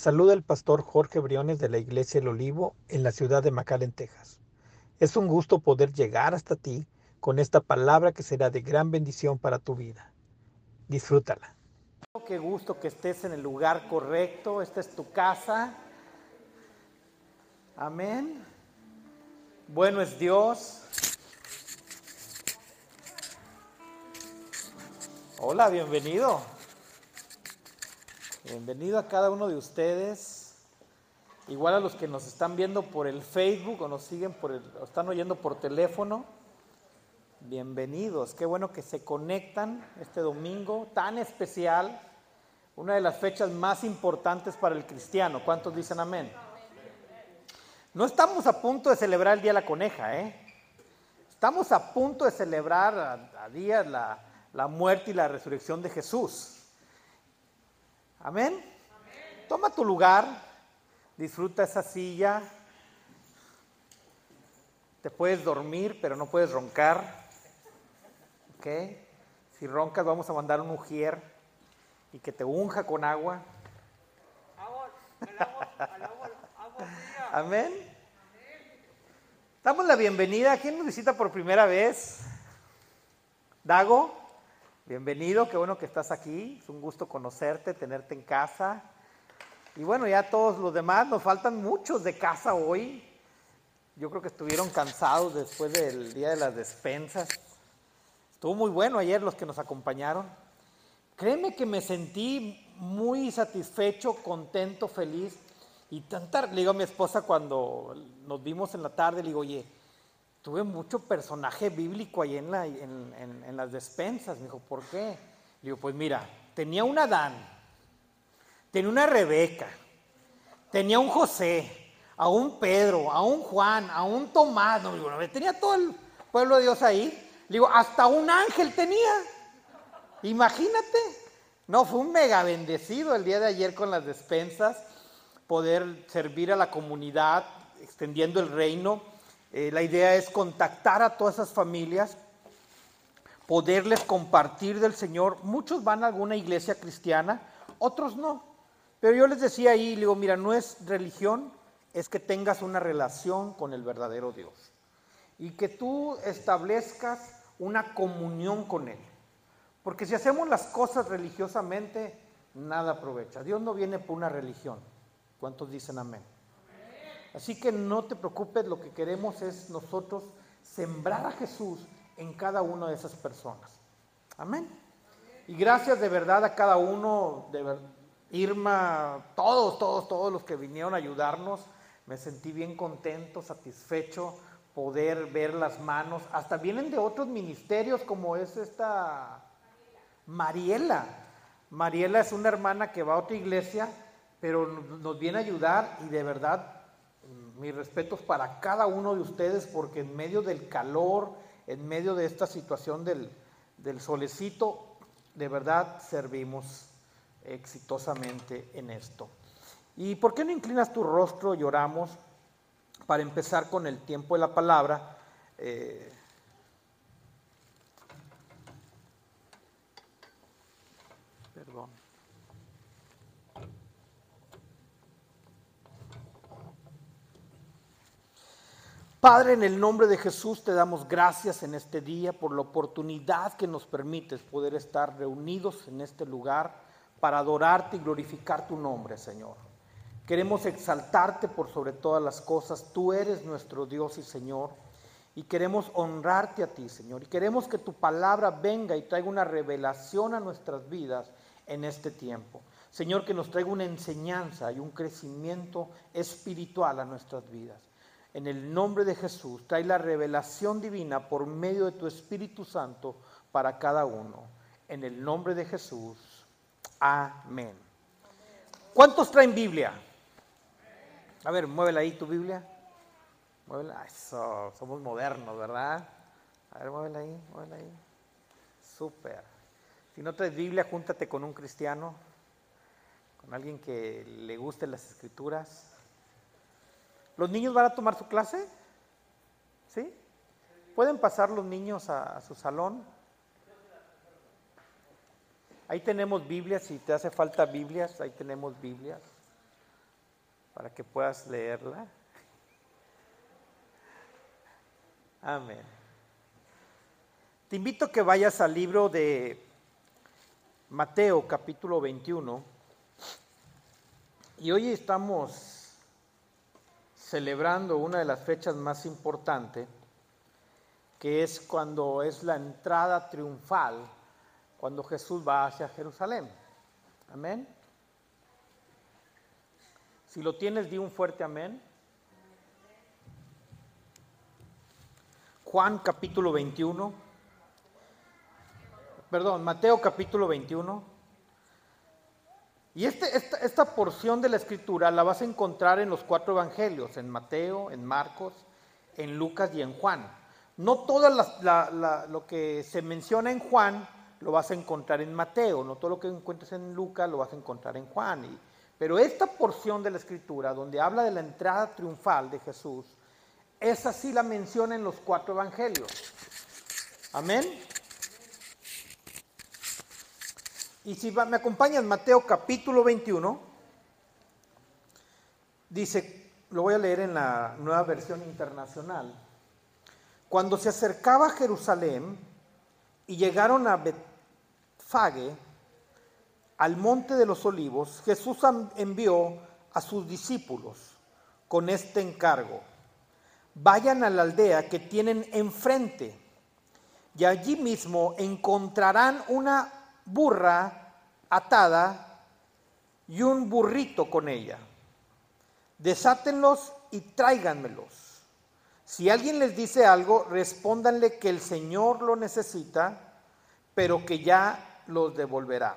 Saluda el pastor Jorge Briones de la Iglesia El Olivo en la ciudad de McAllen, Texas. Es un gusto poder llegar hasta ti con esta palabra que será de gran bendición para tu vida. Disfrútala. Qué gusto que estés en el lugar correcto, esta es tu casa. Amén. Bueno es Dios. Hola, bienvenido. Bienvenido a cada uno de ustedes. Igual a los que nos están viendo por el Facebook o nos siguen por el, o están oyendo por teléfono. Bienvenidos. Qué bueno que se conectan este domingo tan especial. Una de las fechas más importantes para el cristiano. ¿Cuántos dicen amén? No estamos a punto de celebrar el Día de la Coneja, ¿eh? Estamos a punto de celebrar a, a días la, la muerte y la resurrección de Jesús. Amén. Toma tu lugar, disfruta esa silla. Te puedes dormir, pero no puedes roncar. ¿Ok? Si roncas, vamos a mandar un ujier y que te unja con agua. Amén. Damos la bienvenida. ¿Quién nos visita por primera vez? Dago. Bienvenido, qué bueno que estás aquí. Es un gusto conocerte, tenerte en casa. Y bueno, ya todos los demás, nos faltan muchos de casa hoy. Yo creo que estuvieron cansados después del día de las despensas. Estuvo muy bueno ayer los que nos acompañaron. Créeme que me sentí muy satisfecho, contento, feliz. Y tanta, le digo a mi esposa cuando nos vimos en la tarde, le digo, oye, tuve mucho personaje bíblico ahí en, la, en, en, en, las despensas. Me dijo, ¿por qué? Le digo, pues mira, tenía un Adán, tenía una Rebeca, tenía un José, a un Pedro, a un Juan, a un Tomás. No, digo, tenía todo el pueblo de Dios ahí. Le digo, hasta un ángel tenía. Imagínate. No, fue un mega bendecido el día de ayer con las despensas, poder servir a la comunidad, extendiendo el reino. Eh, la idea es contactar a todas esas familias, poderles compartir del Señor. Muchos van a alguna iglesia cristiana, otros no. Pero yo les decía ahí, digo, mira, no es religión, es que tengas una relación con el verdadero Dios. Y que tú establezcas una comunión con Él. Porque si hacemos las cosas religiosamente, nada aprovecha. Dios no viene por una religión. ¿Cuántos dicen amén? Así que no te preocupes, lo que queremos es nosotros sembrar a Jesús en cada una de esas personas. Amén. Y gracias de verdad a cada uno, de Irma, todos, todos, todos los que vinieron a ayudarnos. Me sentí bien contento, satisfecho, poder ver las manos. Hasta vienen de otros ministerios como es esta Mariela. Mariela es una hermana que va a otra iglesia, pero nos viene a ayudar y de verdad mis respetos para cada uno de ustedes porque en medio del calor, en medio de esta situación del, del solecito, de verdad servimos exitosamente en esto. ¿Y por qué no inclinas tu rostro y para empezar con el tiempo de la palabra? Eh, perdón. Padre, en el nombre de Jesús te damos gracias en este día por la oportunidad que nos permites poder estar reunidos en este lugar para adorarte y glorificar tu nombre, Señor. Queremos exaltarte por sobre todas las cosas. Tú eres nuestro Dios y Señor. Y queremos honrarte a ti, Señor. Y queremos que tu palabra venga y traiga una revelación a nuestras vidas en este tiempo. Señor, que nos traiga una enseñanza y un crecimiento espiritual a nuestras vidas. En el nombre de Jesús, trae la revelación divina por medio de tu Espíritu Santo para cada uno. En el nombre de Jesús. Amén. ¿Cuántos traen Biblia? A ver, muévela ahí tu Biblia. Muévela. Eso, somos modernos, ¿verdad? A ver, muévela ahí, muévela ahí. Súper. Si no traes Biblia, júntate con un cristiano, con alguien que le guste las escrituras. ¿Los niños van a tomar su clase? ¿Sí? ¿Pueden pasar los niños a, su salón? Ahí tenemos Biblias, si te hace falta Biblias, ahí tenemos Biblias para que puedas leerla. Amén. Te invito a que vayas al libro de Mateo capítulo 21. Y hoy estamos celebrando una de las fechas más importantes, que es cuando es la entrada triunfal, cuando Jesús va hacia Jerusalén. Amén. Si lo tienes, di un fuerte amén. Juan capítulo 21 perdón, Mateo capítulo 21. Y este, esta, porción de la escritura la vas a encontrar en los cuatro evangelios, en Mateo, en Marcos, en Lucas y en Juan. No todo lo que se menciona en Juan lo vas a encontrar en Mateo, no todo lo que encuentres en Lucas lo vas a encontrar en Juan. pero esta porción de la escritura, donde habla de la entrada triunfal de Jesús, esa sí la menciona en los cuatro evangelios. Amén. Y si me acompañan, Mateo capítulo 21, dice, lo voy a leer en la nueva versión internacional. Cuando se acercaba a Jerusalén y llegaron a Betfage, al monte de los olivos, Jesús envió a sus discípulos con este encargo. Vayan a la aldea que tienen enfrente y allí mismo encontrarán una burra atada y un burrito con ella. Desátenlos y tráiganmelos. Si alguien les dice algo, respóndanle que el Señor lo necesita, pero que ya los devolverá.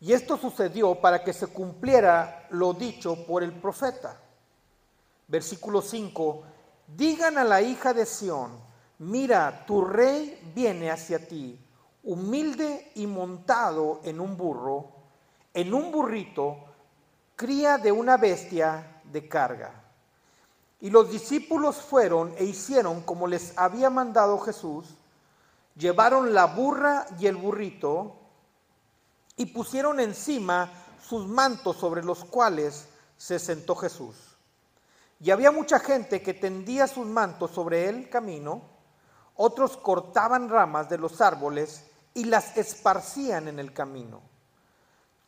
Y esto sucedió para que se cumpliera lo dicho por el profeta. Versículo 5. Digan a la hija de Sión, mira, tu rey viene hacia ti humilde y montado en un burro, en un burrito, cría de una bestia de carga. Y los discípulos fueron e hicieron como les había mandado Jesús, llevaron la burra y el burrito y pusieron encima sus mantos sobre los cuales se sentó Jesús. Y había mucha gente que tendía sus mantos sobre el camino, otros cortaban ramas de los árboles y las esparcían en el camino.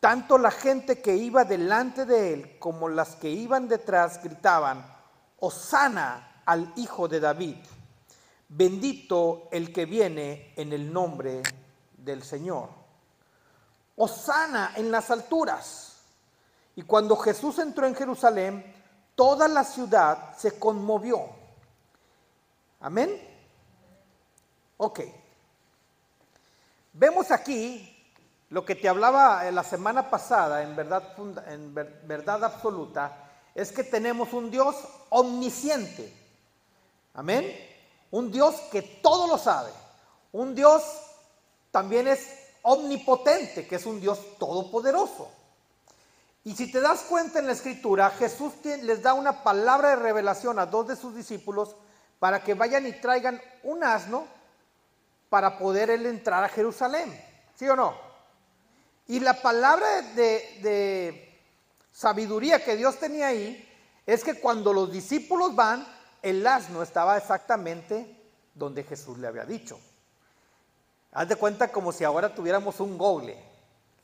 Tanto la gente que iba delante de él como las que iban detrás gritaban, Osana al Hijo de David, bendito el que viene en el nombre del Señor. Osana en las alturas. Y cuando Jesús entró en Jerusalén, toda la ciudad se conmovió. Amén. Ok. Vemos aquí lo que te hablaba la semana pasada, en verdad, en verdad absoluta, es que tenemos un Dios omnisciente. Amén. Un Dios que todo lo sabe. Un Dios también es omnipotente, que es un Dios todopoderoso. Y si te das cuenta en la escritura, Jesús les da una palabra de revelación a dos de sus discípulos para que vayan y traigan un asno para poder él entrar a Jerusalén. ¿Sí o no? Y la palabra de, sabiduría que Dios tenía ahí es que cuando los discípulos van, el asno estaba exactamente donde Jesús le había dicho. Haz de cuenta como si ahora tuviéramos un Google.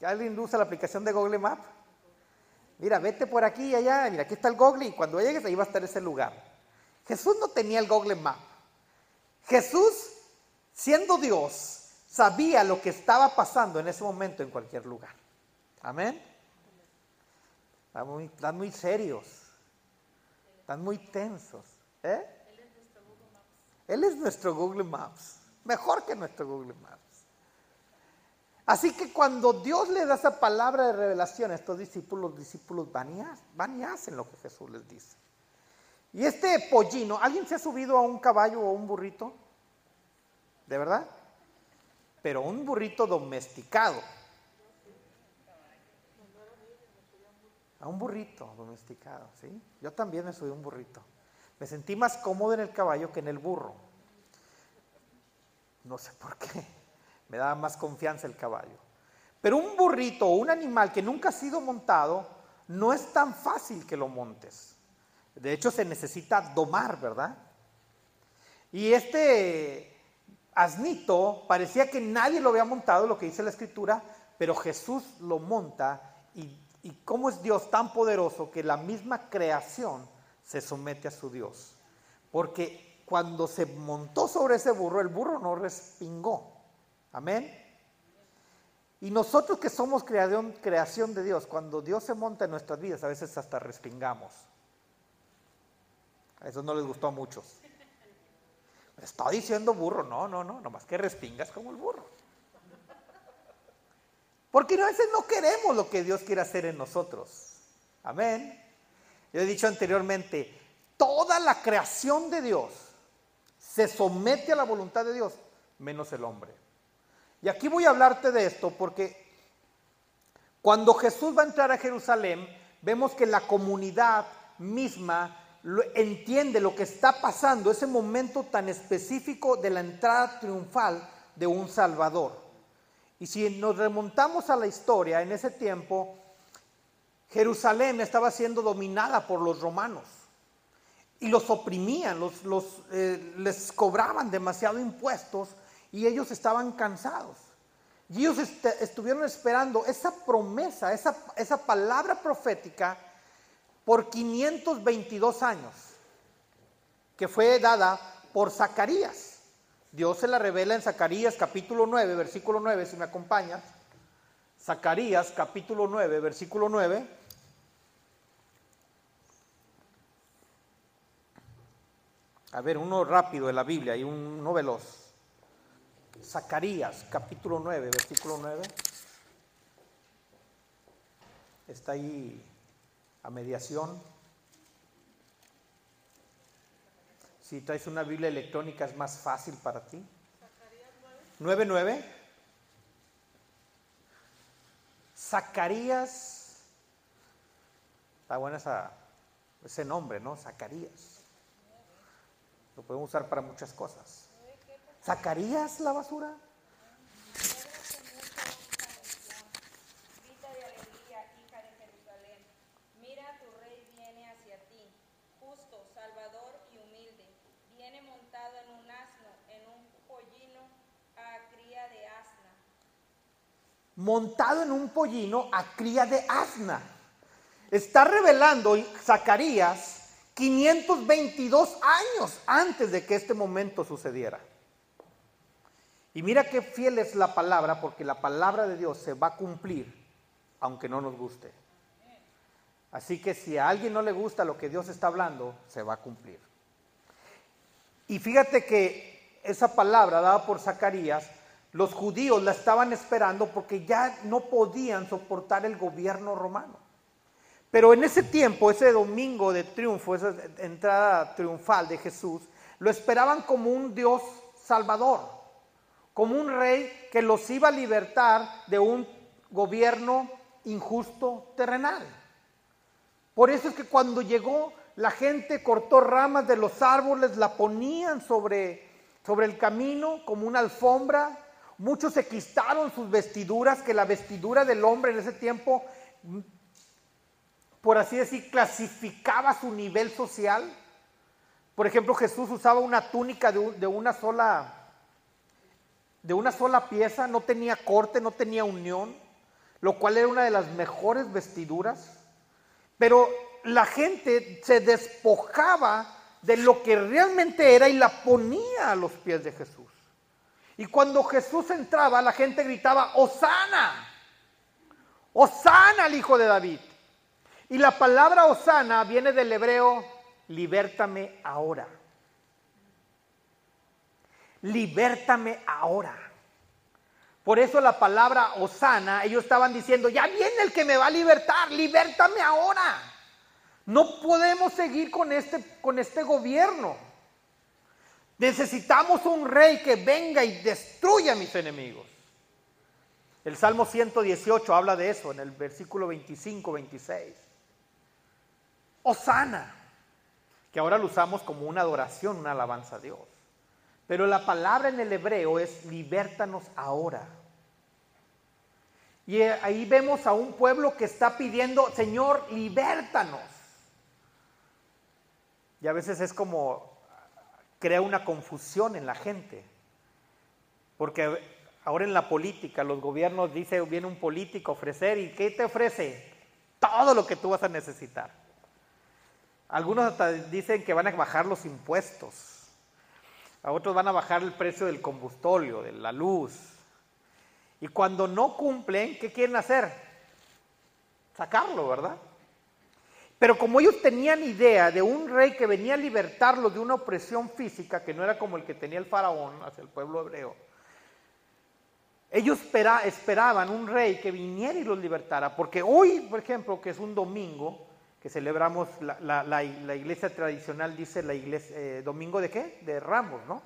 ¿Alguien usa la aplicación de Google Map? Mira, vete por aquí y allá, mira, aquí está el Google y cuando llegues ahí va a estar ese lugar. Jesús no tenía el Google Map. Jesús siendo Dios, sabía lo que estaba pasando en ese momento en cualquier lugar. Amén. Están muy, serios. Están muy tensos. ¿eh? Él es nuestro Google Maps. Mejor que nuestro Google Maps. Así que cuando Dios le da esa palabra de revelación a estos discípulos, los discípulos van y, van y hacen lo que Jesús les dice. Y este pollino, ¿alguien se ha subido a un caballo o a un burrito? ¿De verdad? Pero un burrito domesticado. A un burrito domesticado, ¿sí? Yo también me subí a un burrito. Me sentí más cómodo en el caballo que en el burro. No sé por qué. Me daba más confianza el caballo. Pero un burrito o un animal que nunca ha sido montado, no es tan fácil que lo montes. De hecho, se necesita domar, ¿verdad? Y este asnito parecía que nadie lo había montado, lo que dice la escritura, pero Jesús lo monta y, cómo es Dios tan poderoso que la misma creación se somete a su Dios. Porque cuando se montó sobre ese burro, el burro no respingó. Amén. Y nosotros que somos creación, creación de Dios, cuando Dios se monta en nuestras vidas, a veces hasta respingamos. A eso no les gustó a muchos. Está diciendo burro, no, no, no, nomás que respingas como el burro. Porque a veces no queremos lo que Dios quiere hacer en nosotros. Amén. Yo he dicho anteriormente, toda la creación de Dios se somete a la voluntad de Dios, menos el hombre. Y aquí voy a hablarte de esto porque cuando Jesús va a entrar a Jerusalén, vemos que la comunidad misma entiende lo que está pasando, ese momento tan específico de la entrada triunfal de un Salvador. Y si nos remontamos a la historia, en ese tiempo, Jerusalén estaba siendo dominada por los romanos y los oprimían, los, eh, les cobraban demasiado impuestos y ellos estaban cansados. Y ellos estuvieron esperando esa promesa, esa, esa palabra profética por 522 años, que fue dada por Zacarías. Dios se la revela en Zacarías capítulo 9, versículo 9, si me acompañas. Zacarías capítulo 9, versículo 9. A ver, uno rápido de la Biblia y uno veloz. Zacarías capítulo 9, versículo 9. Está ahí a mediación. Si traes una Biblia electrónica es más fácil para ti. 9.9. Zacarías. Está bueno ese nombre, ¿no? Zacarías. Lo podemos usar para muchas cosas. ¿Zacarías la basura? Montado en un pollino a cría de asna. Está revelando Zacarías 522 años antes de que este momento sucediera. Y mira qué fiel es la palabra, porque la palabra de Dios se va a cumplir, aunque no nos guste. Así que si a alguien no le gusta lo que Dios está hablando, se va a cumplir. Y fíjate que esa palabra dada por Zacarías los judíos la estaban esperando porque ya no podían soportar el gobierno romano. Pero en ese tiempo, ese domingo de triunfo, esa entrada triunfal de Jesús, lo esperaban como un Dios salvador, como un rey que los iba a libertar de un gobierno injusto terrenal. Por eso es que cuando llegó la gente cortó ramas de los árboles, la ponían sobre, sobre el camino como una alfombra Muchos se quistaron sus vestiduras, que la vestidura del hombre en ese tiempo, por así decir, clasificaba su nivel social. Por ejemplo, Jesús usaba una túnica de, una sola de una sola pieza, no tenía corte, no tenía unión, lo cual era una de las mejores vestiduras. Pero la gente se despojaba de lo que realmente era y la ponía a los pies de Jesús. Y cuando Jesús entraba, la gente gritaba, Osana, Osana al Hijo de David. Y la palabra Osana viene del hebreo, libértame ahora. Libértame ahora. Por eso la palabra Osana, ellos estaban diciendo, ya viene el que me va a libertar, libértame ahora. No podemos seguir con este, con este gobierno. Necesitamos un rey que venga y destruya a mis enemigos. El Salmo 118 habla de eso en el versículo 25, 26. Osana, que ahora lo usamos como una adoración, una alabanza a Dios. Pero la palabra en el hebreo es libértanos ahora. Y ahí vemos a un pueblo que está pidiendo, Señor, libértanos. Y a veces es como crea una confusión en la gente. Porque ahora en la política, los gobiernos dice, viene un político a ofrecer, ¿y qué te ofrece? Todo lo que tú vas a necesitar. Algunos hasta dicen que van a bajar los impuestos. A otros van a bajar el precio del combustorio, de la luz. Y cuando no cumplen, ¿qué quieren hacer? Sacarlo, ¿verdad? Pero como ellos tenían idea de un rey que venía a libertarlos de una opresión física, que no era como el que tenía el faraón hacia el pueblo hebreo, ellos esperaban un rey que viniera y los libertara, porque hoy, por ejemplo, que es un domingo, que celebramos, la, iglesia tradicional dice la iglesia, eh, domingo de qué? De Ramos, ¿no?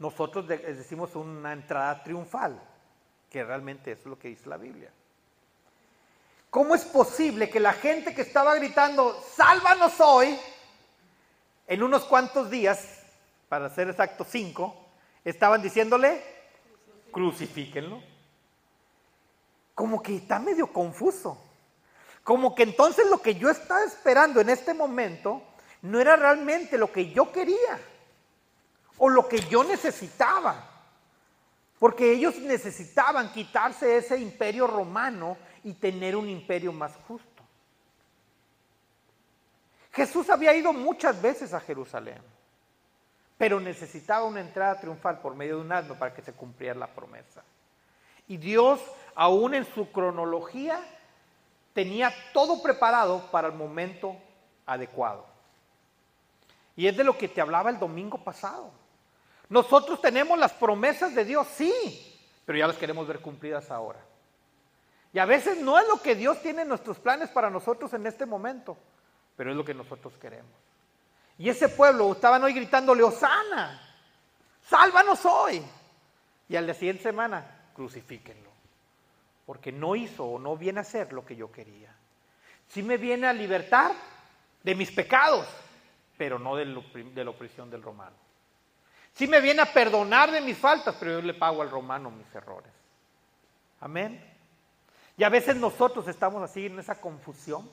Nosotros decimos una entrada triunfal, que realmente es lo que dice la Biblia. ¿Cómo es posible que la gente que estaba gritando, sálvanos hoy, en unos cuantos días, para ser exacto cinco, estaban diciéndole, crucifíquenlo? Como que está medio confuso. Como que entonces lo que yo estaba esperando en este momento no era realmente lo que yo quería o lo que yo necesitaba. Porque ellos necesitaban quitarse ese imperio romano y tener un imperio más justo. Jesús había ido muchas veces a Jerusalén, pero necesitaba una entrada triunfal por medio de un asno para que se cumpliera la promesa. Y Dios, aún en su cronología, tenía todo preparado para el momento adecuado. Y es de lo que te hablaba el domingo pasado. Nosotros tenemos las promesas de Dios, sí, pero ya las queremos ver cumplidas ahora. Y a veces no es lo que Dios tiene en nuestros planes para nosotros en este momento, pero es lo que nosotros queremos. Y ese pueblo estaban hoy gritándole, Osana, sálvanos hoy. Y al la siguiente semana, crucifíquenlo. Porque no hizo o no viene a hacer lo que yo quería. Sí me viene a libertar de mis pecados, pero no de, la opresión del romano. Sí me viene a perdonar de mis faltas, pero yo le pago al romano mis errores. Amén. Y a veces nosotros estamos así en esa confusión,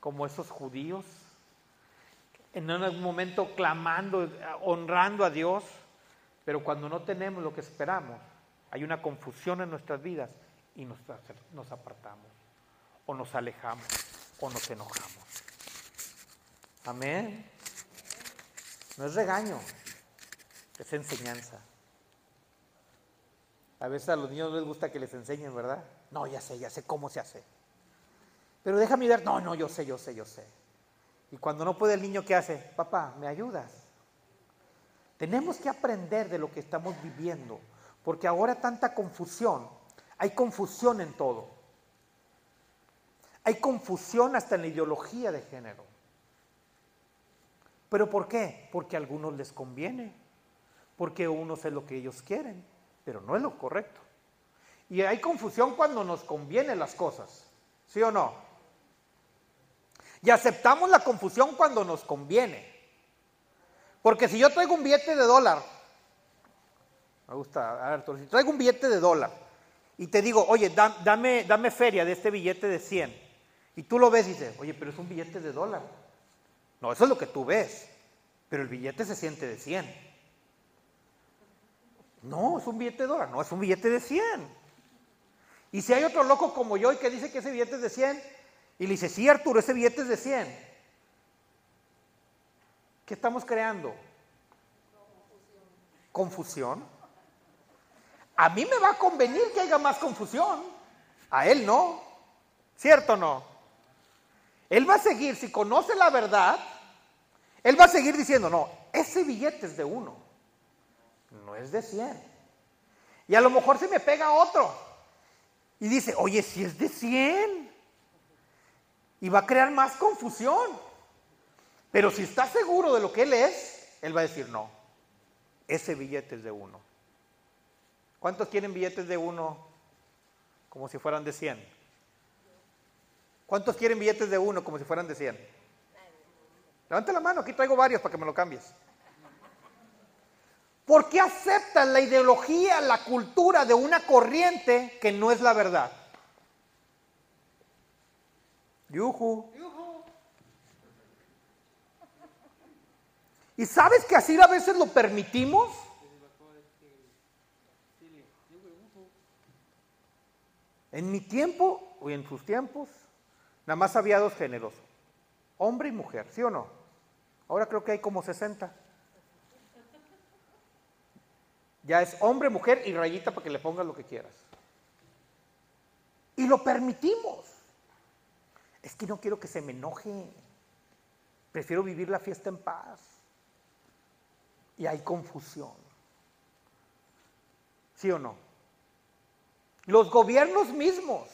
como esos judíos, en algún momento clamando, honrando a Dios, pero cuando no tenemos lo que esperamos, hay una confusión en nuestras vidas y nos, nos apartamos, o nos alejamos, o nos enojamos. Amén. No es regaño, es enseñanza. A veces a los niños les gusta que les enseñen, ¿verdad? No, ya sé, ya sé cómo se hace. Pero déjame ver, no, no, yo sé, yo sé, yo sé. Y cuando no puede el niño, ¿qué hace? Papá, ¿me ayudas? Tenemos que aprender de lo que estamos viviendo, porque ahora tanta confusión, hay confusión en todo. Hay confusión hasta en la ideología de género. ¿Pero por qué? Porque a algunos les conviene, porque unos es lo que ellos quieren pero no es lo correcto. Y hay confusión cuando nos convienen las cosas, ¿sí o no? Y aceptamos la confusión cuando nos conviene. Porque si yo traigo un billete de dólar, me gusta, Arturo, si traigo un billete de dólar y te digo, oye, dame, dame feria de este billete de 100, y tú lo ves y dices, oye, pero es un billete de dólar. No, eso es lo que tú ves, pero el billete se siente de 100. No, es un billete de dólar, no, es un billete de 100. Y si hay otro loco como yo y que dice que ese billete es de 100, y le dice, sí Arturo, ese billete es de 100. ¿Qué estamos creando? Confusión. A mí me va a convenir que haya más confusión. A él no. ¿Cierto o no? Él va a seguir, si conoce la verdad, él va a seguir diciendo, no, ese billete es de uno no es de 100. Y a lo mejor se me pega otro y dice, oye, si es de 100. Y va a crear más confusión. Pero si está seguro de lo que él es, él va a decir, no, ese billete es de uno. ¿Cuántos quieren billetes de uno como si fueran de 100? ¿Cuántos quieren billetes de uno como si fueran de 100? Levante la mano, aquí traigo varios para que me lo cambies. ¿Por qué aceptas la ideología, la cultura de una corriente que no es la verdad? Yuhu. ¿Y sabes que así a veces lo permitimos? En mi tiempo, o en sus tiempos, nada más había dos géneros, hombre y mujer, ¿sí o no? Ahora creo que hay como 60. Ya es hombre, mujer y rayita para que le pongas lo que quieras. Y lo permitimos. Es que no quiero que se me enoje. Prefiero vivir la fiesta en paz. Y hay confusión. ¿Sí o no? Los gobiernos mismos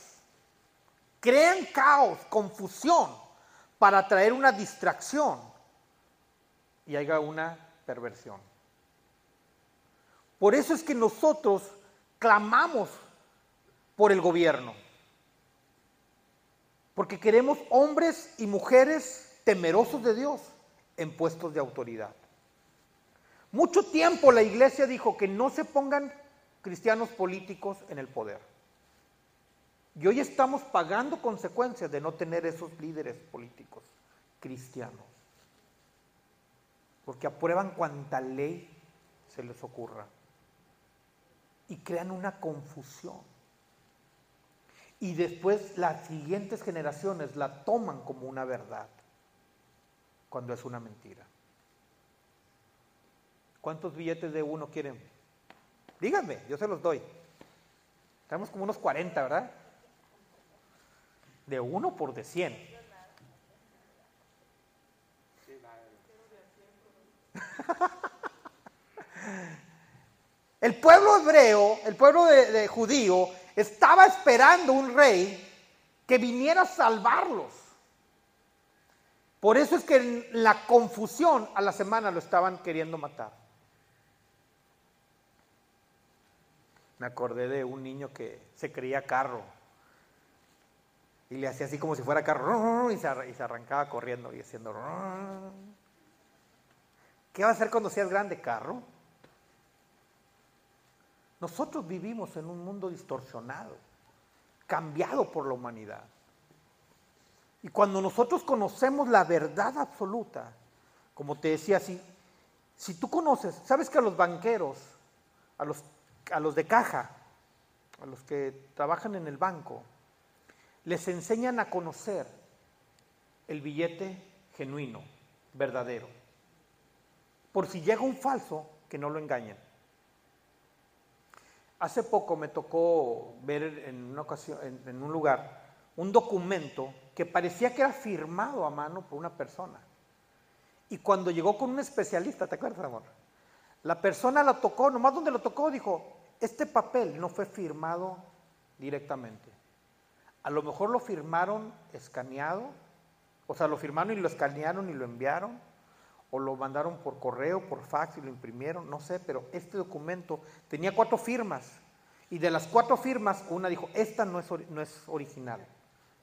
crean caos, confusión, para traer una distracción y haya una perversión. Por eso es que nosotros clamamos por el gobierno. Porque queremos hombres y mujeres temerosos de Dios en puestos de autoridad. Mucho tiempo la iglesia dijo que no se pongan cristianos políticos en el poder. Y hoy estamos pagando consecuencias de no tener esos líderes políticos cristianos. Porque aprueban cuanta ley se les ocurra. Y crean una confusión. Y después las siguientes generaciones la toman como una verdad, cuando es una mentira. ¿Cuántos billetes de uno quieren? Díganme, yo se los doy. Tenemos como unos 40, ¿verdad? De uno por de 100. El pueblo hebreo, el pueblo de, judío, estaba esperando un rey que viniera a salvarlos. Por eso es que en la confusión a la semana lo estaban queriendo matar. Me acordé de un niño que se creía carro y le hacía así como si fuera carro y se, arrancaba corriendo y haciendo... ¿Qué va a hacer cuando seas grande carro? Nosotros vivimos en un mundo distorsionado, cambiado por la humanidad. Y cuando nosotros conocemos la verdad absoluta, como te decía, si, si tú conoces, sabes que a los banqueros, a los a los de caja, a los que trabajan en el banco, les enseñan a conocer el billete genuino, verdadero. Por si llega un falso, que no lo engañen. Hace poco me tocó ver en una ocasión, en, un lugar, un documento que parecía que era firmado a mano por una persona. Y cuando llegó con un especialista, ¿te acuerdas, amor? La persona la tocó, nomás donde lo tocó, dijo, este papel no fue firmado directamente. A lo mejor lo firmaron escaneado, o sea, lo firmaron y lo escanearon y lo enviaron, o lo mandaron por correo, por fax y lo imprimieron, no sé, pero este documento tenía cuatro firmas. Y de las cuatro firmas, una dijo, esta no es, no es original,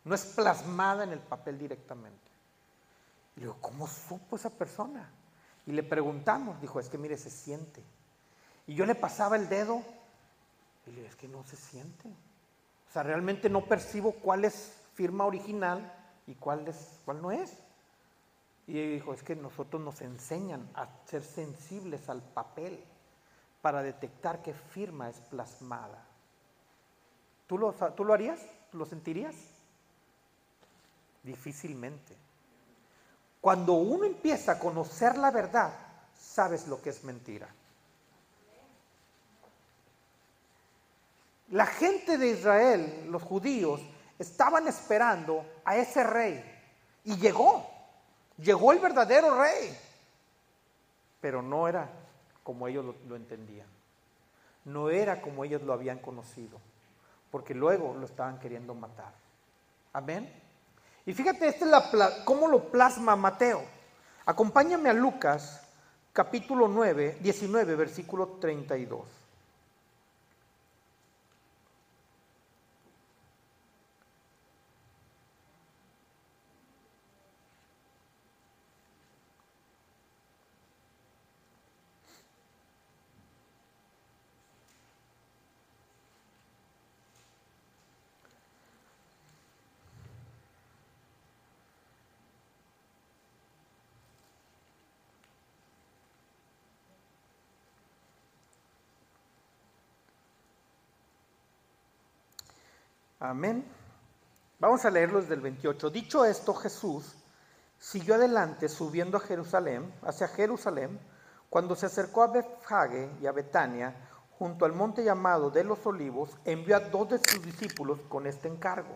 no es plasmada en el papel directamente. Y le digo, ¿cómo supo esa persona? Y le preguntamos, dijo, es que mire, se siente. Y yo le pasaba el dedo y le es que no se siente. O sea, realmente no percibo cuál es firma original y cuál, es, cuál no es. Y dijo, es que nosotros nos enseñan a ser sensibles al papel para detectar qué firma es plasmada. ¿Tú lo, ¿Tú lo harías? ¿Lo sentirías? Difícilmente. Cuando uno empieza a conocer la verdad, sabes lo que es mentira. La gente de Israel, los judíos, estaban esperando a ese rey. Y llegó. Llegó el verdadero rey. Pero no era como ellos lo, entendían. No era como ellos lo habían conocido. Porque luego lo estaban queriendo matar. Amén. Y fíjate, este es la, cómo lo plasma Mateo. Acompáñame a Lucas, capítulo 9, 19, versículo 32. Amén. Vamos a leerlo desde el 28. Dicho esto, Jesús siguió adelante subiendo a Jerusalén, hacia Jerusalén, cuando se acercó a Bethfage y a Betania, junto al monte llamado de los olivos, envió a dos de sus discípulos con este encargo.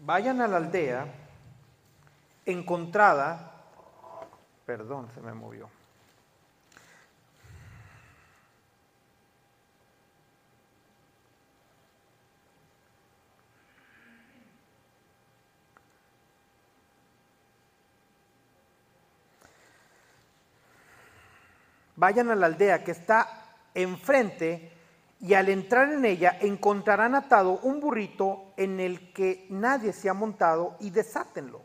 Vayan a la aldea encontrada, perdón, se me movió. Vayan a la aldea que está enfrente y al entrar en ella encontrarán atado un burrito en el que nadie se ha montado y desátenlo.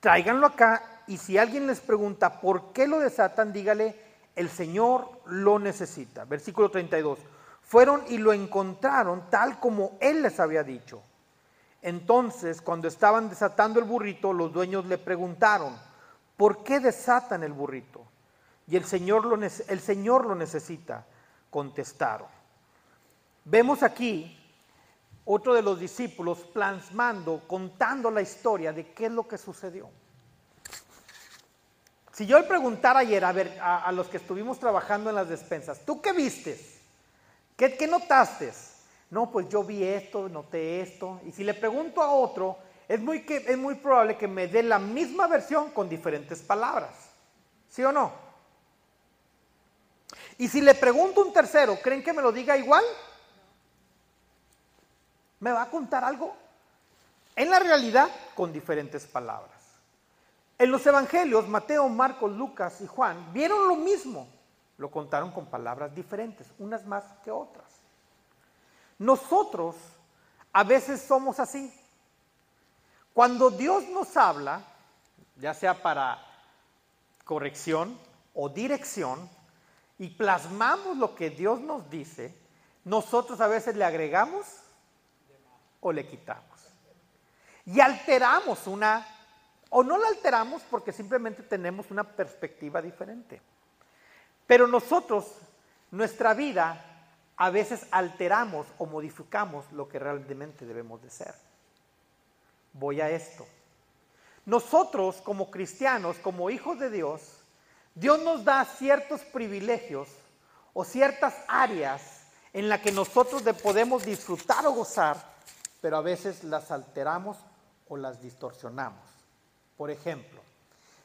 Tráiganlo acá y si alguien les pregunta por qué lo desatan, dígale, el Señor lo necesita. Versículo 32. Fueron y lo encontraron tal como Él les había dicho. Entonces, cuando estaban desatando el burrito, los dueños le preguntaron, ¿por qué desatan el burrito? Y el Señor lo, el Señor lo necesita, contestaron. Vemos aquí otro de los discípulos plasmando, contando la historia de qué es lo que sucedió. Si yo le preguntara ayer a, ver, a, los que estuvimos trabajando en las despensas, ¿tú qué vistes? ¿Qué, ¿Qué notaste? No, pues yo vi esto, noté esto. Y si le pregunto a otro, es muy, que, es muy probable que me dé la misma versión con diferentes palabras. ¿Sí o no? Y si le pregunto a un tercero, ¿creen que me lo diga igual? ¿Me va a contar algo? En la realidad, con diferentes palabras. En los evangelios, Mateo, Marcos, Lucas y Juan vieron lo mismo. Lo contaron con palabras diferentes, unas más que otras. Nosotros a veces somos así. Cuando Dios nos habla, ya sea para corrección o dirección, y plasmamos lo que Dios nos dice, nosotros a veces le agregamos o le quitamos. Y alteramos una, o no la alteramos porque simplemente tenemos una perspectiva diferente. Pero nosotros, nuestra vida, a veces alteramos o modificamos lo que realmente debemos de ser. Voy a esto. Nosotros como cristianos, como hijos de Dios, Dios nos da ciertos privilegios o ciertas áreas en las que nosotros podemos disfrutar o gozar, pero a veces las alteramos o las distorsionamos. Por ejemplo,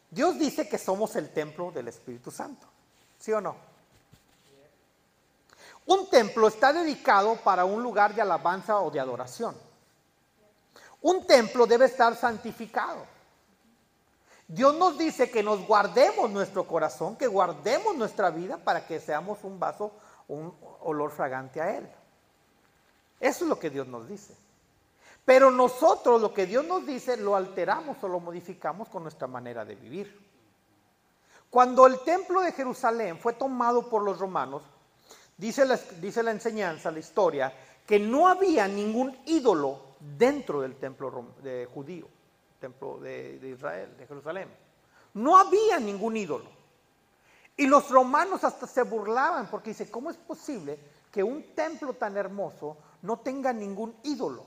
Dios dice que somos el templo del Espíritu Santo, ¿sí o no? Un templo está dedicado para un lugar de alabanza o de adoración. Un templo debe estar santificado. Dios nos dice que nos guardemos nuestro corazón, que guardemos nuestra vida para que seamos un vaso, un olor fragante a Él. Eso es lo que Dios nos dice. Pero nosotros lo que Dios nos dice lo alteramos o lo modificamos con nuestra manera de vivir. Cuando el templo de Jerusalén fue tomado por los romanos, dice la, enseñanza, la historia, que no había ningún ídolo dentro del templo judío templo de, Israel, de Jerusalén. No había ningún ídolo. Y los romanos hasta se burlaban porque dice, ¿cómo es posible que un templo tan hermoso no tenga ningún ídolo?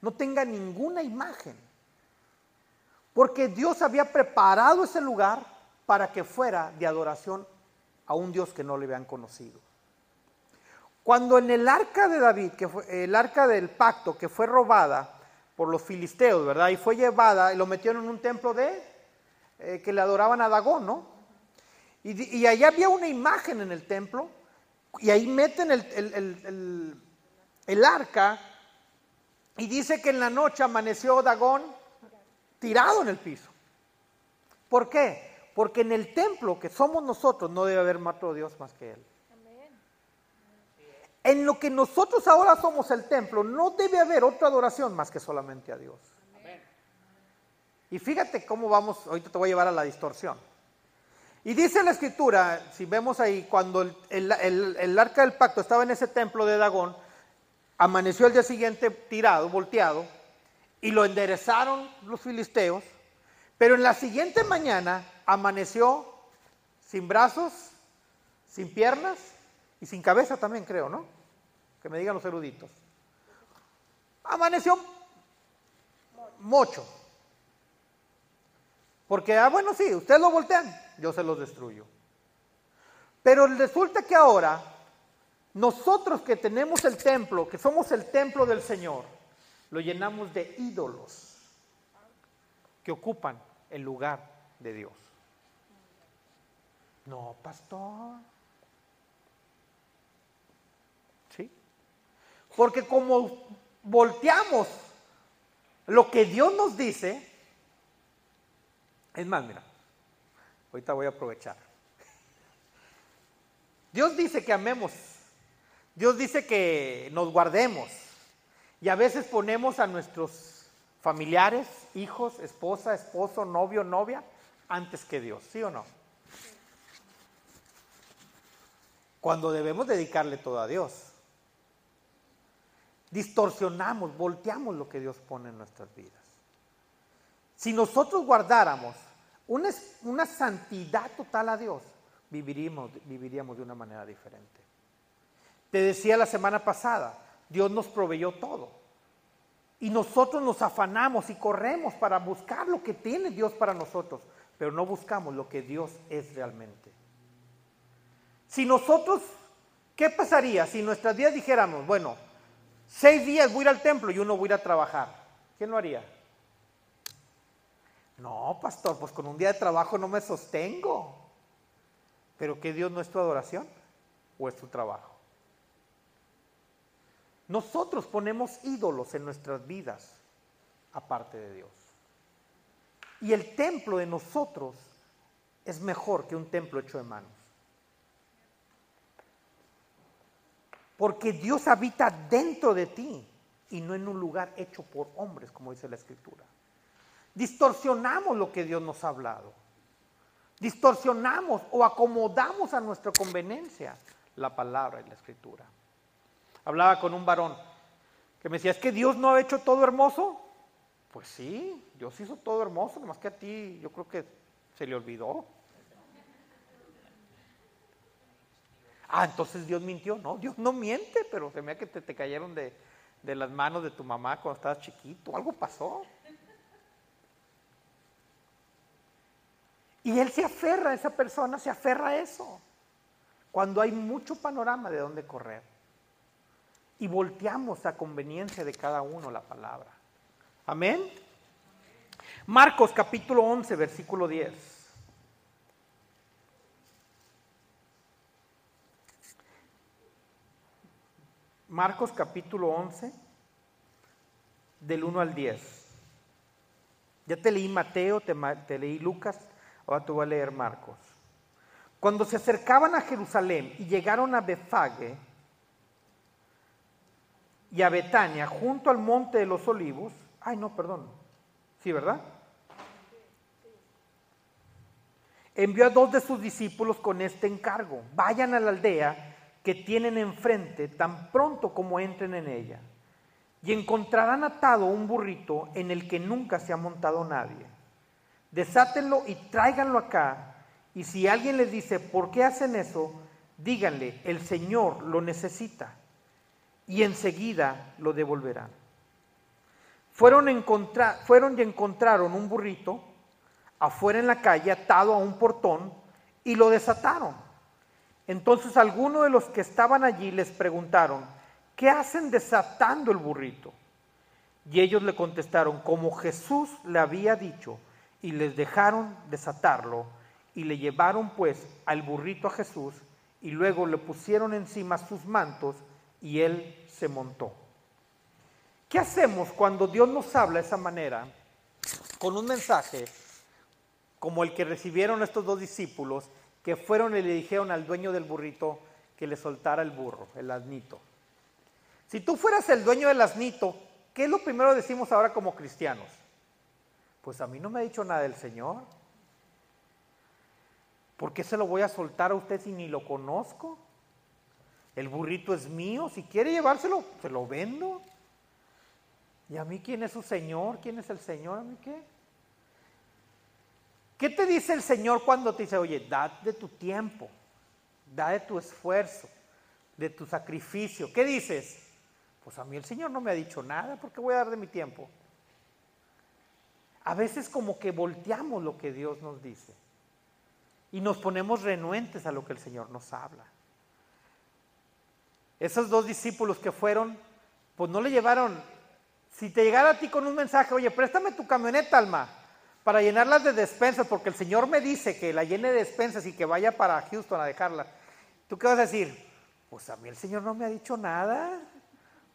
No tenga ninguna imagen. Porque Dios había preparado ese lugar para que fuera de adoración a un Dios que no le habían conocido. Cuando en el arca de David, que fue el arca del pacto que fue robada, por los filisteos, ¿verdad? Y fue llevada y lo metieron en un templo de eh, que le adoraban a Dagón, ¿no? Y, y, había una imagen en el templo y ahí meten el, el, el, arca y dice que en la noche amaneció Dagón tirado en el piso. ¿Por qué? Porque en el templo que somos nosotros no debe haber otro Dios más que Él. En lo que nosotros ahora somos el templo, no debe haber otra adoración más que solamente a Dios. Y fíjate cómo vamos, ahorita te voy a llevar a la distorsión. Y dice la escritura, si vemos ahí, cuando el, arca del pacto estaba en ese templo de Dagón, amaneció el día siguiente tirado, volteado, y lo enderezaron los filisteos, pero en la siguiente mañana amaneció sin brazos, sin piernas Y sin cabeza también creo, ¿no? Que me digan los eruditos. Amaneció mocho. Porque, ah, bueno, sí, ustedes lo voltean, yo se los destruyo. Pero resulta que ahora, nosotros que tenemos el templo, que somos el templo del Señor, lo llenamos de ídolos que ocupan el lugar de Dios. No, pastor. ¿Sí? Porque como volteamos lo que Dios nos dice, es más, mira, ahorita voy a aprovechar. Dios dice que amemos, Dios dice que nos guardemos y a veces ponemos a nuestros familiares, hijos, esposa, esposo, novio, novia, antes que Dios, ¿sí o no? Cuando debemos dedicarle todo a Dios. Distorsionamos, volteamos lo que Dios pone en nuestras vidas. Si nosotros guardáramos una, una santidad total a Dios, viviríamos, viviríamos de una manera diferente. Te decía la semana pasada, Dios nos proveyó todo. Y nosotros nos afanamos y corremos para buscar lo que tiene Dios para nosotros, pero no buscamos lo que Dios es realmente. Si nosotros, ¿qué pasaría si nuestras días dijéramos, bueno, seis días voy a ir al templo y uno voy a ir a trabajar? ¿Quién lo haría? No, pastor, pues con un día de trabajo no me sostengo. Pero que Dios no es tu adoración o es tu trabajo. Nosotros ponemos ídolos en nuestras vidas aparte de Dios. Y el templo de nosotros es mejor que un templo hecho de manos. Porque Dios habita dentro de ti y no en un lugar hecho por hombres, como dice la Escritura. Distorsionamos lo que Dios nos ha hablado. Distorsionamos o acomodamos a nuestra conveniencia la palabra y la escritura. Hablaba con un varón que me decía, ¿es que Dios no ha hecho todo hermoso? Pues sí, Dios hizo todo hermoso, más que a ti yo creo que se le olvidó. Ah, entonces Dios mintió. No, Dios no miente, pero se me que te, te cayeron de, de las manos de tu mamá cuando estabas chiquito. Algo pasó. Y él se aferra, esa persona se aferra a eso. Cuando hay mucho panorama de dónde correr. Y volteamos a conveniencia de cada uno la palabra. Amén. Marcos capítulo 11, versículo 10. Marcos capítulo 11, del 1 al 10. Ya te leí Mateo, te, leí Lucas, Ahora te voy a leer Marcos. Cuando se acercaban a Jerusalén y llegaron a Befage y a Betania, junto al monte de los olivos, ay no, perdón, sí, ¿verdad? Envió a dos de sus discípulos con este encargo, vayan a la aldea que tienen enfrente tan pronto como entren en ella, y encontrarán atado un burrito en el que nunca se ha montado nadie desátenlo y tráiganlo acá. Y si alguien les dice, ¿por qué hacen eso? Díganle, el Señor lo necesita. Y enseguida lo devolverán. Fueron, fueron y encontraron un burrito afuera en la calle atado a un portón y lo desataron. Entonces algunos de los que estaban allí les preguntaron, ¿qué hacen desatando el burrito? Y ellos le contestaron, como Jesús le había dicho, y les dejaron desatarlo y le llevaron pues al burrito a Jesús y luego le pusieron encima sus mantos y él se montó. ¿Qué hacemos cuando Dios nos habla de esa manera con un mensaje como el que recibieron estos dos discípulos que fueron y le dijeron al dueño del burrito que le soltara el burro, el asnito? Si tú fueras el dueño del asnito, ¿qué es lo primero que decimos ahora como cristianos? Pues a mí no me ha dicho nada del Señor. ¿Por qué se lo voy a soltar a usted si ni lo conozco? El burrito es mío, si quiere llevárselo, se lo vendo. ¿Y a mí quién es su Señor? ¿Quién es el Señor? ¿A mí qué? ¿Qué te dice el Señor cuando te dice, oye, da de tu tiempo, da de tu esfuerzo, de tu sacrificio. ¿Qué dices? Pues a mí el Señor no me ha dicho nada, ¿por qué voy a dar de mi tiempo? A veces como que volteamos lo que Dios nos dice y nos ponemos renuentes a lo que el Señor nos habla. Esos dos discípulos que fueron, pues no le llevaron, si te llegara a ti con un mensaje, oye, préstame tu camioneta, Alma, para llenarlas de despensas, porque el Señor me dice que la llene de despensas y que vaya para Houston a dejarla. ¿Tú qué vas a decir? Pues a mí el Señor no me ha dicho nada.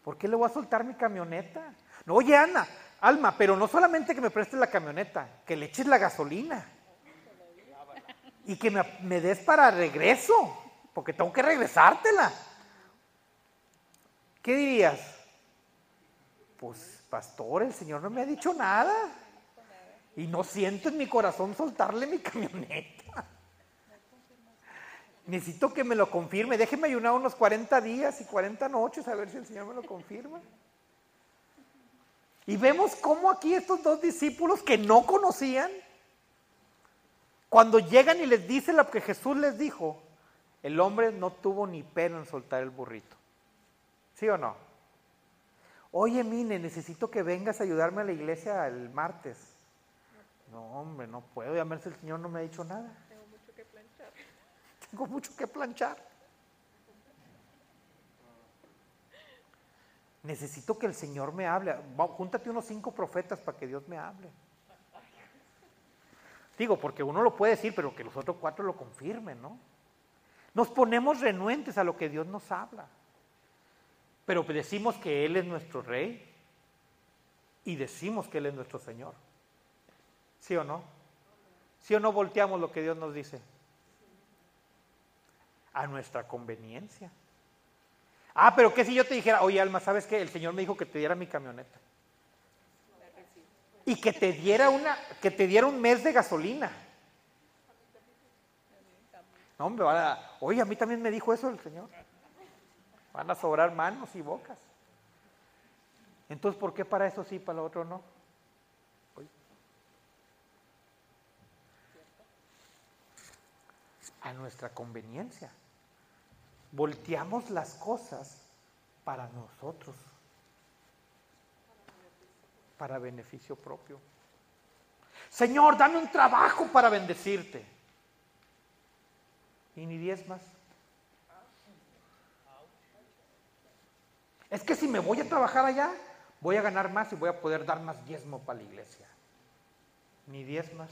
¿Por qué le voy a soltar mi camioneta? No, oye, Ana, Alma, pero no solamente que me prestes la camioneta, que le eches la gasolina. Y que me, me des para regreso, porque tengo que regresártela. ¿Qué dirías? Pues, pastor, el Señor no me ha dicho nada. Y no siento en mi corazón soltarle mi camioneta. Necesito que me lo confirme. Déjeme ayunar unos 40 días y 40 noches a ver si el Señor me lo confirma. Y vemos cómo aquí estos dos discípulos que no conocían, cuando llegan y les dice lo que Jesús les dijo, el hombre no tuvo ni pena en soltar el burrito. ¿Sí o no? Oye, Mine, necesito que vengas a ayudarme a la iglesia el martes. No, hombre, no puedo. Ya el Señor no me ha dicho nada. Tengo mucho que planchar. Tengo mucho que planchar. Necesito que el Señor me hable. júntate unos cinco profetas para que Dios me hable. Digo, porque uno lo puede decir, pero que los otros cuatro lo confirmen, ¿no? Nos ponemos renuentes a lo que Dios nos habla. Pero decimos que Él es nuestro Rey y decimos que Él es nuestro Señor. ¿Sí o no? ¿Sí o no volteamos lo que Dios nos dice? A nuestra conveniencia. Ah, pero ¿qué si yo te dijera, oye Alma, ¿sabes qué? El Señor me dijo que te diera mi camioneta. Y que te diera una, que te diera un mes de gasolina. No, hombre, oye, a mí también me dijo eso el Señor. Van a sobrar manos y bocas. Entonces, ¿por qué para eso sí, para lo otro no? A nuestra conveniencia volteamos las cosas para nosotros, para beneficio propio. Señor, dame un trabajo para bendecirte. Y ni diez más. Es que si me voy a trabajar allá, voy a ganar más y voy a poder dar más diezmo para la iglesia. Ni diez más.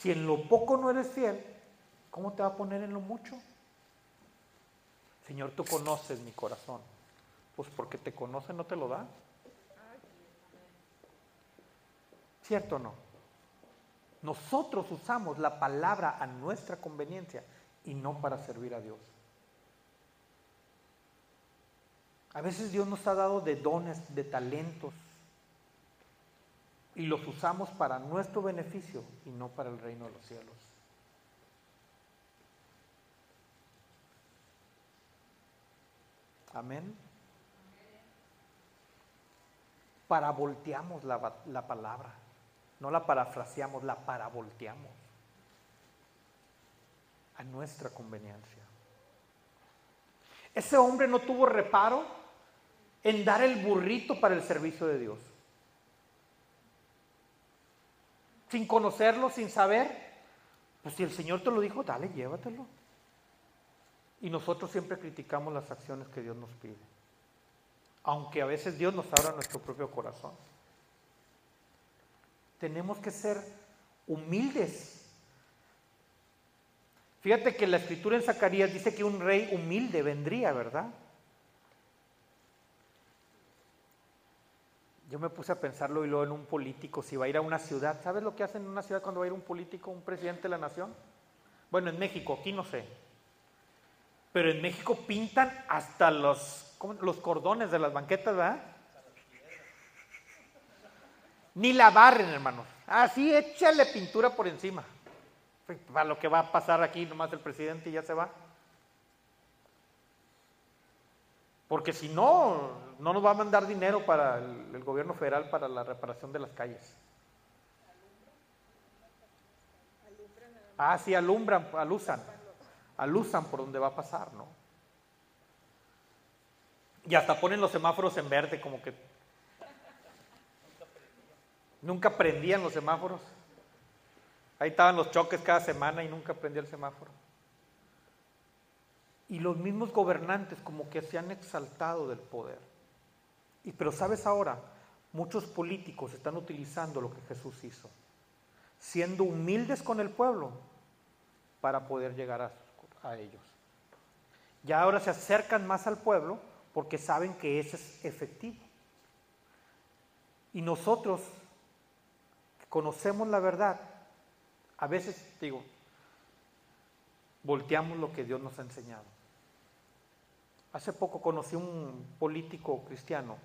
Si en lo poco no eres fiel, ¿cómo te va a poner en lo mucho? Señor, tú conoces mi corazón. Pues porque te conoce no te lo da. ¿Cierto o no? Nosotros usamos la palabra a nuestra conveniencia y no para servir a Dios. A veces Dios nos ha dado de dones, de talentos, y los usamos para nuestro beneficio y no para el reino de los cielos. Amén. Paravolteamos la, la palabra, no la parafraseamos, la paravolteamos a nuestra conveniencia. Ese hombre no tuvo reparo en dar el burrito para el servicio de Dios. Sin conocerlo, sin saber, pues si el Señor te lo dijo, dale, llévatelo. Y nosotros siempre criticamos las acciones que Dios nos pide. Aunque a veces Dios nos abra nuestro propio corazón. Tenemos que ser humildes. Fíjate que la escritura en Zacarías dice que un rey humilde vendría, ¿verdad? Yo me puse a pensarlo y luego en un político, si va a ir a una ciudad. ¿Sabes lo que hacen en una ciudad cuando va a ir un político, un presidente de la nación? Bueno, en México, aquí no sé. Pero en México pintan hasta los, los cordones de las banquetas, ¿verdad? Ni la barren, hermanos. Así échale pintura por encima. Para lo que va a pasar aquí, nomás el presidente y ya se va. Porque si no, no nos va a mandar dinero para el, gobierno federal para la reparación de las calles. Ah, sí, alumbran, alusan alusan por donde va a pasar, ¿no? Y hasta ponen los semáforos en verde, como que nunca prendían los semáforos. Ahí estaban los choques cada semana y nunca prendía el semáforo. Y los mismos gobernantes como que se han exaltado del poder. Y pero sabes ahora, muchos políticos están utilizando lo que Jesús hizo, siendo humildes con el pueblo para poder llegar a, ellos. Ya ahora se acercan más al pueblo porque saben que ese es efectivo. Y nosotros que conocemos la verdad, a veces digo, volteamos lo que Dios nos ha enseñado. Hace poco conocí un político cristiano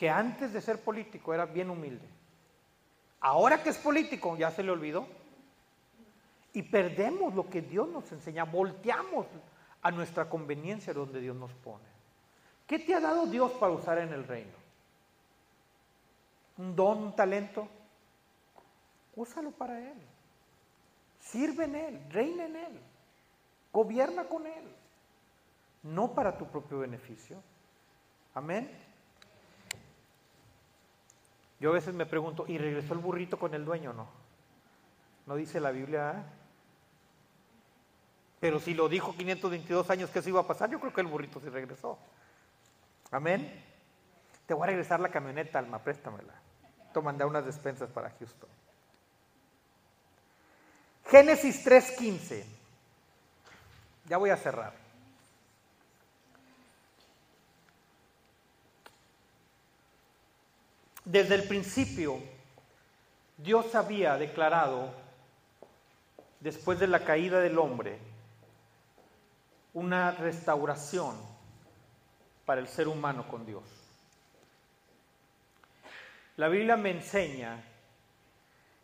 que antes de ser político era bien humilde. Ahora que es político ya se le olvidó. Y perdemos lo que Dios nos enseña, volteamos a nuestra conveniencia donde Dios nos pone. ¿Qué te ha dado Dios para usar en el reino? ¿Un don, un talento? Úsalo para Él. Sirve en Él, reina en Él, gobierna con Él, no para tu propio beneficio. Amén. Yo a veces me pregunto, ¿y regresó el burrito con el dueño o no? ¿No dice la Biblia? ¿eh? Pero si lo dijo 522 años que eso iba a pasar, yo creo que el burrito sí regresó. Amén. Te voy a regresar la camioneta, Alma, préstamela. Te mandé unas despensas para Houston. Génesis 3:15. Ya voy a cerrar. Desde el principio, Dios había declarado, después de la caída del hombre, una restauración para el ser humano con Dios. La Biblia me enseña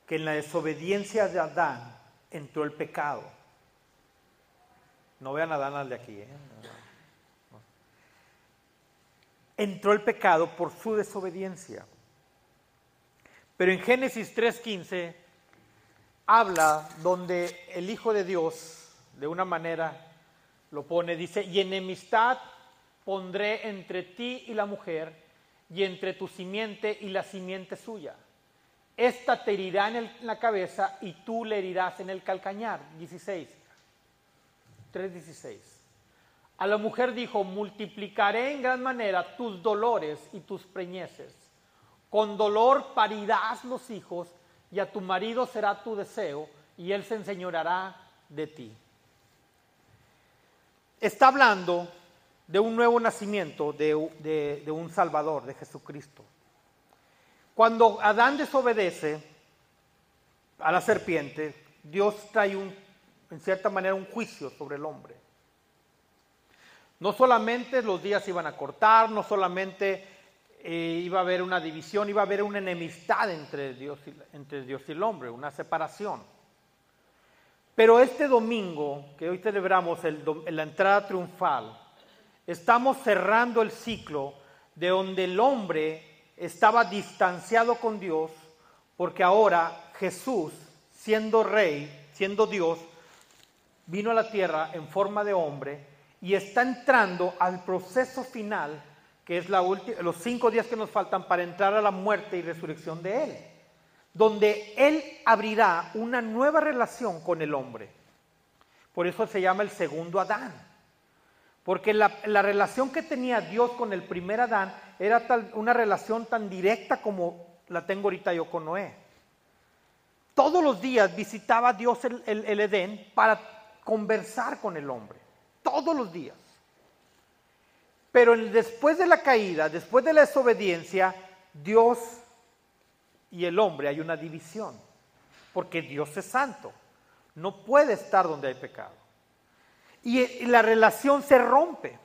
que en la desobediencia de Adán entró el pecado. No vean a Adán al de aquí. ¿eh? Entró el pecado por su desobediencia. Pero en Génesis 3.15 habla donde el Hijo de Dios, de una manera lo pone, dice, y enemistad pondré entre ti y la mujer, y entre tu simiente y la simiente suya. Esta te herirá en, la cabeza y tú le herirás en el calcañar. 16. 3.16. A la mujer dijo, multiplicaré en gran manera tus dolores y tus preñeces. Con dolor parirás los hijos y a tu marido será tu deseo y él se enseñorará de ti está hablando de un nuevo nacimiento, de, un Salvador, de Jesucristo. Cuando Adán desobedece a la serpiente, Dios trae un, en cierta manera un juicio sobre el hombre. No solamente los días iban a cortar, no solamente eh, iba a haber una división, iba a haber una enemistad entre Dios, entre Dios y el hombre, una separación. Pero este domingo, que hoy celebramos la entrada triunfal, estamos cerrando el ciclo de donde el hombre estaba distanciado con Dios, porque ahora Jesús, siendo rey, siendo Dios, vino a la tierra en forma de hombre y está entrando al proceso final, que es los cinco días que nos faltan para entrar a la muerte y resurrección de Él donde Él abrirá una nueva relación con el hombre. Por eso se llama el segundo Adán. Porque la, relación que tenía Dios con el primer Adán era una relación tan directa como la tengo ahorita yo con Noé. Todos los días visitaba Dios el, el Edén para conversar con el hombre. Todos los días. Pero después de la caída, después de la desobediencia, Dios y el hombre hay una división, porque Dios es santo, no puede estar donde hay pecado. Y, la relación se rompe.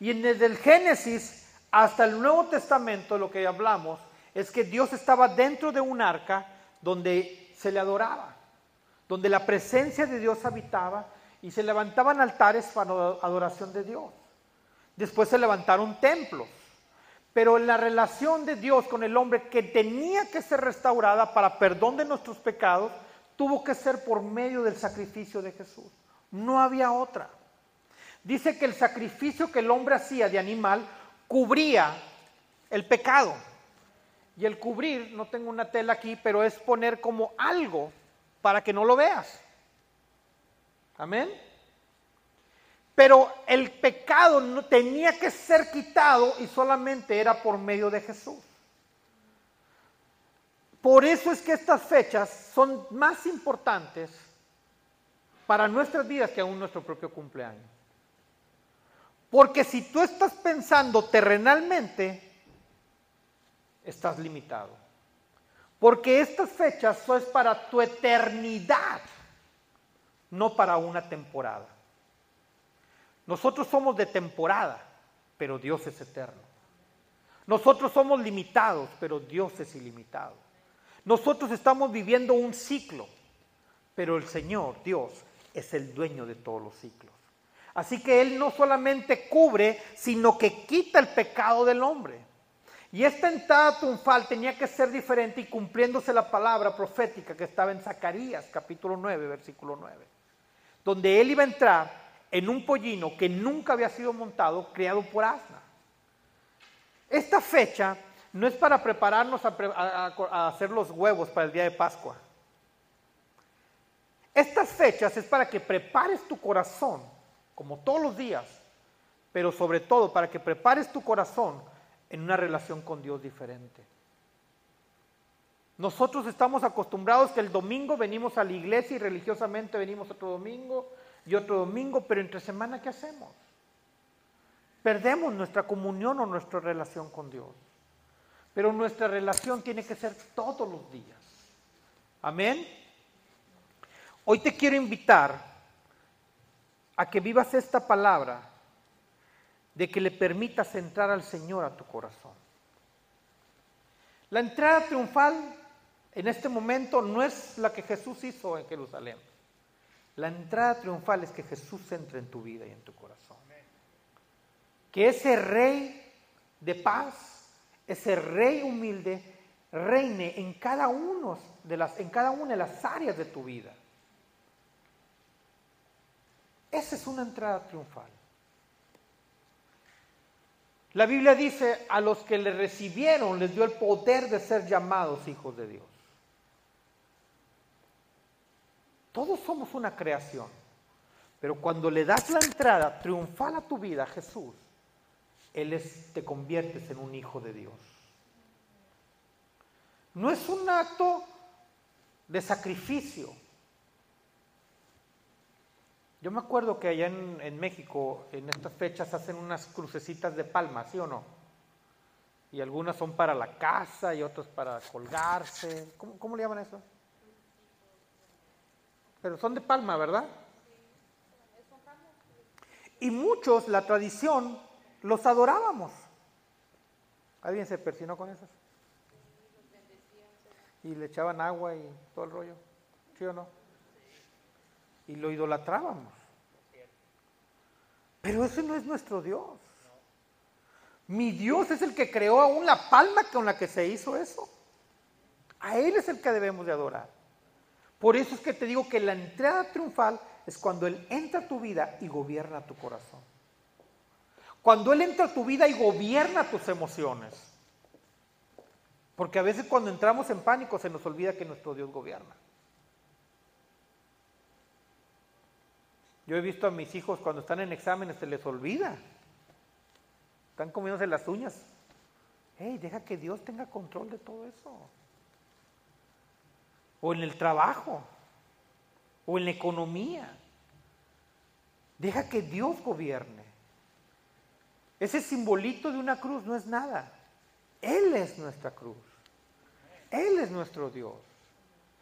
Y desde el Génesis hasta el Nuevo Testamento lo que hablamos es que Dios estaba dentro de un arca donde se le adoraba, donde la presencia de Dios habitaba y se levantaban altares para adoración de Dios. Después se levantaron templos pero la relación de Dios con el hombre que tenía que ser restaurada para perdón de nuestros pecados, tuvo que ser por medio del sacrificio de Jesús. No había otra. dice que el sacrificio que el hombre hacía de animal cubría el pecado. Y el cubrir, no tengo una tela aquí, pero es poner como algo para que no lo veas. Amén. Pero el pecado no tenía que ser quitado y solamente era por medio de Jesús. Por eso es que estas fechas son más importantes para nuestras vidas que aún nuestro propio cumpleaños. Porque si tú estás pensando terrenalmente, estás limitado. Porque estas fechas son para tu eternidad, no para una temporada. Nosotros somos de temporada, pero Dios es eterno. Nosotros somos limitados, pero Dios es ilimitado. Nosotros estamos viviendo un ciclo, pero el Señor, Dios, es el dueño de todos los ciclos. Así que Él no solamente cubre, sino que quita el pecado del hombre. Y esta entrada triunfal tenía que ser diferente y cumpliéndose la palabra profética que estaba en Zacarías capítulo 9, versículo 9, donde él iba a entrar en un pollino que nunca había sido montado, criado por asna. Esta fecha no es para prepararnos a, a hacer los huevos para el día de Pascua. Estas fechas es para que prepares tu corazón, como todos los días, pero sobre todo para que prepares tu corazón en una relación con Dios diferente. Nosotros estamos acostumbrados que el domingo venimos a la iglesia y religiosamente venimos otro domingo y otro domingo, pero entre semana ¿qué hacemos? Perdemos nuestra comunión o nuestra relación con Dios. Pero nuestra relación tiene que ser todos los días. Amén. Hoy te quiero invitar a que vivas esta palabra de que le permitas entrar al Señor a tu corazón. La entrada triunfal en este momento no es la que Jesús hizo en Jerusalén. La entrada triunfal es que Jesús entre en tu vida y en tu corazón. Que ese rey de paz, ese rey humilde, reine en cada, uno de las, en cada una de las áreas de tu vida. Esa es una entrada triunfal. La Biblia dice, a los que le recibieron les dio el poder de ser llamados hijos de Dios. Todos somos una creación, pero cuando le das la entrada triunfal a tu vida Jesús, Él te conviertes en un hijo de Dios. No es un acto de sacrificio, yo me acuerdo que allá en, México, en estas fechas, hacen unas crucecitas de palma, ¿sí o no? Y algunas son para la casa y otras para colgarse. ¿Cómo, cómo le llaman eso? Pero son de palma, ¿verdad? Y muchos, la tradición, los adorábamos. ¿Alguien se persinó con esas? Y le echaban agua y todo el rollo. ¿Sí o no? y lo idolatrábamos. Pero ese no es nuestro Dios. Mi Dios es el que creó aún la palma con la que se hizo eso. A Él es el que debemos de adorar. Por eso es que te digo que la entrada triunfal es cuando Él entra a tu vida y gobierna tu corazón. Cuando Él entra a tu vida y gobierna tus emociones. Porque a veces cuando entramos en pánico se nos olvida que nuestro Dios gobierna. Yo he visto a mis hijos cuando están en exámenes, se les olvida. Están comiéndose las uñas. Hey, deja que Dios tenga control de todo eso. O en el trabajo. O en la economía. Deja que Dios gobierne. Ese simbolito de una cruz no es nada. Él es nuestra cruz. Él es nuestro Dios.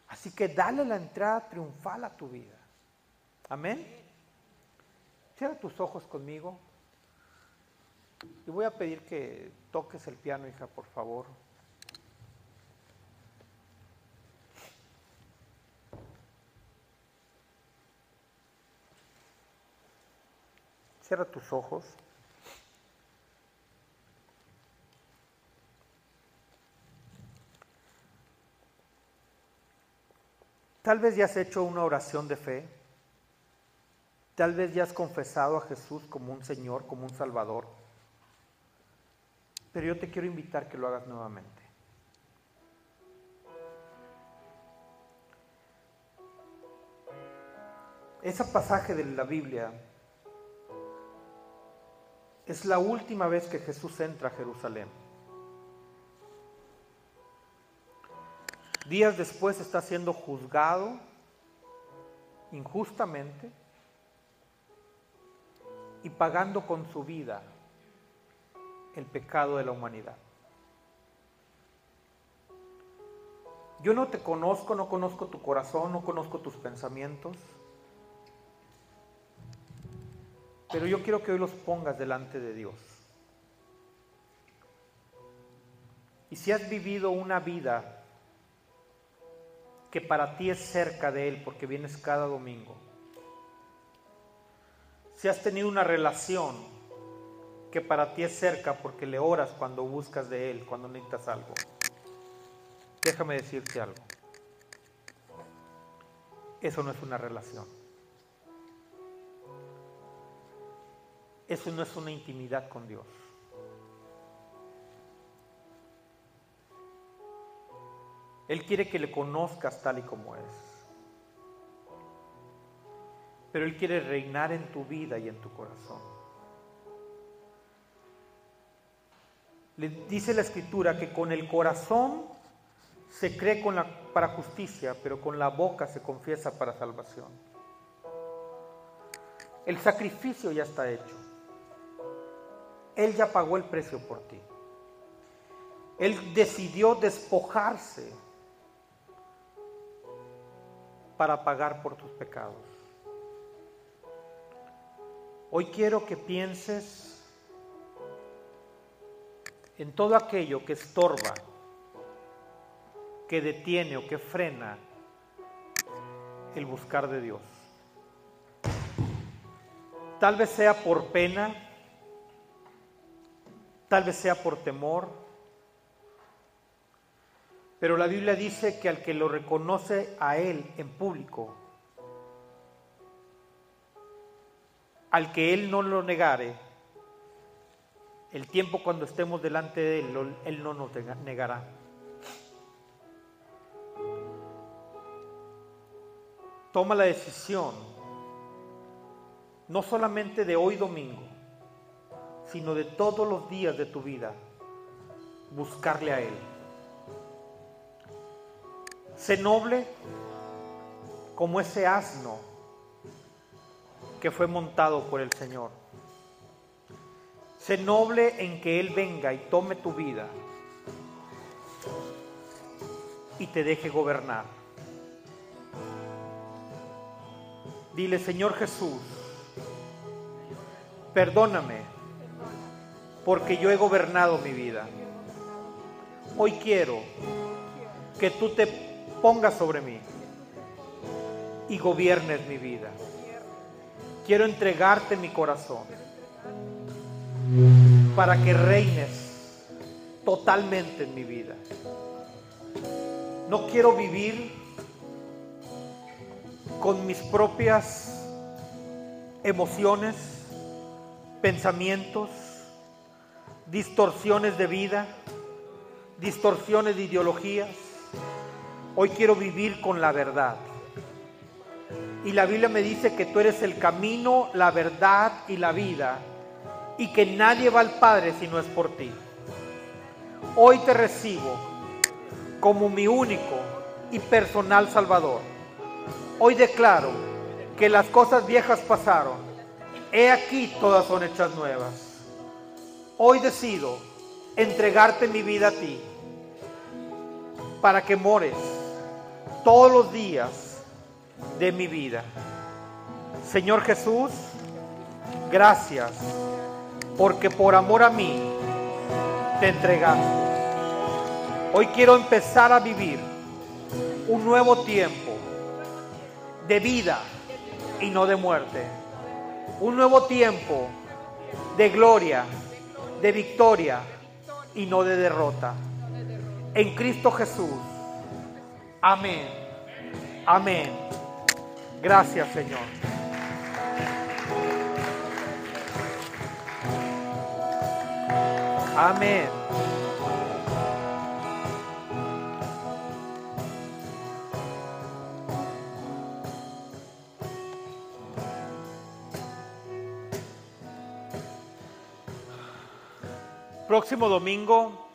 Así que dale la entrada triunfal a tu vida. Amén. Cierra tus ojos conmigo. Y voy a pedir que toques el piano, hija, por favor. Cierra tus ojos. Tal vez ya has hecho una oración de fe. Tal vez ya has confesado a Jesús como un Señor, como un Salvador. Pero yo te quiero invitar que lo hagas nuevamente. Ese pasaje de la Biblia es la última vez que Jesús entra a Jerusalén. Días después está siendo juzgado injustamente y pagando con su vida el pecado de la humanidad. Yo no te conozco, no conozco tu corazón, no conozco tus pensamientos, pero yo quiero que hoy los pongas delante de Dios. Y si has vivido una vida que para ti es cerca de Él porque vienes cada domingo, si has tenido una relación que para ti es cerca porque le oras cuando buscas de Él, cuando necesitas algo, déjame decirte algo. Eso no es una relación. Eso no es una intimidad con Dios. Él quiere que le conozcas tal y como es. Pero Él quiere reinar en tu vida y en tu corazón. Le dice la escritura que con el corazón se cree para justicia, pero con la boca se confiesa para salvación. El sacrificio ya está hecho. Él ya pagó el precio por ti. Él decidió despojarse para pagar por tus pecados. Hoy quiero que pienses en todo aquello que estorba, que detiene o que frena el buscar de Dios. Tal vez sea por pena, tal vez sea por temor, pero la Biblia dice que al que lo reconoce a Él en público, al que Él no lo negare, el tiempo cuando estemos delante de Él, Él no nos negará. Toma la decisión, no solamente de hoy domingo, sino de todos los días de tu vida, buscarle a Él. Sé noble como ese asno que fue montado por el Señor. Sé noble en que Él venga y tome tu vida y te deje gobernar. Dile, Señor Jesús, perdóname porque yo he gobernado mi vida. Hoy quiero que tú te ponga sobre mí y gobiernes mi vida. Quiero entregarte mi corazón para que reines totalmente en mi vida. No quiero vivir con mis propias emociones, pensamientos, distorsiones de vida, distorsiones de ideologías Hoy quiero vivir con la verdad. Y la Biblia me dice que tú eres el camino, la verdad y la vida. Y que nadie va al Padre si no es por ti. Hoy te recibo como mi único y personal Salvador. Hoy declaro que las cosas viejas pasaron. He aquí todas son hechas nuevas. Hoy decido entregarte mi vida a ti para que mores todos los días de mi vida. Señor Jesús, gracias porque por amor a mí te entregaste. Hoy quiero empezar a vivir un nuevo tiempo de vida y no de muerte. Un nuevo tiempo de gloria, de victoria y no de derrota. En Cristo Jesús. Amén. Amén. Gracias Señor. Amén. Próximo domingo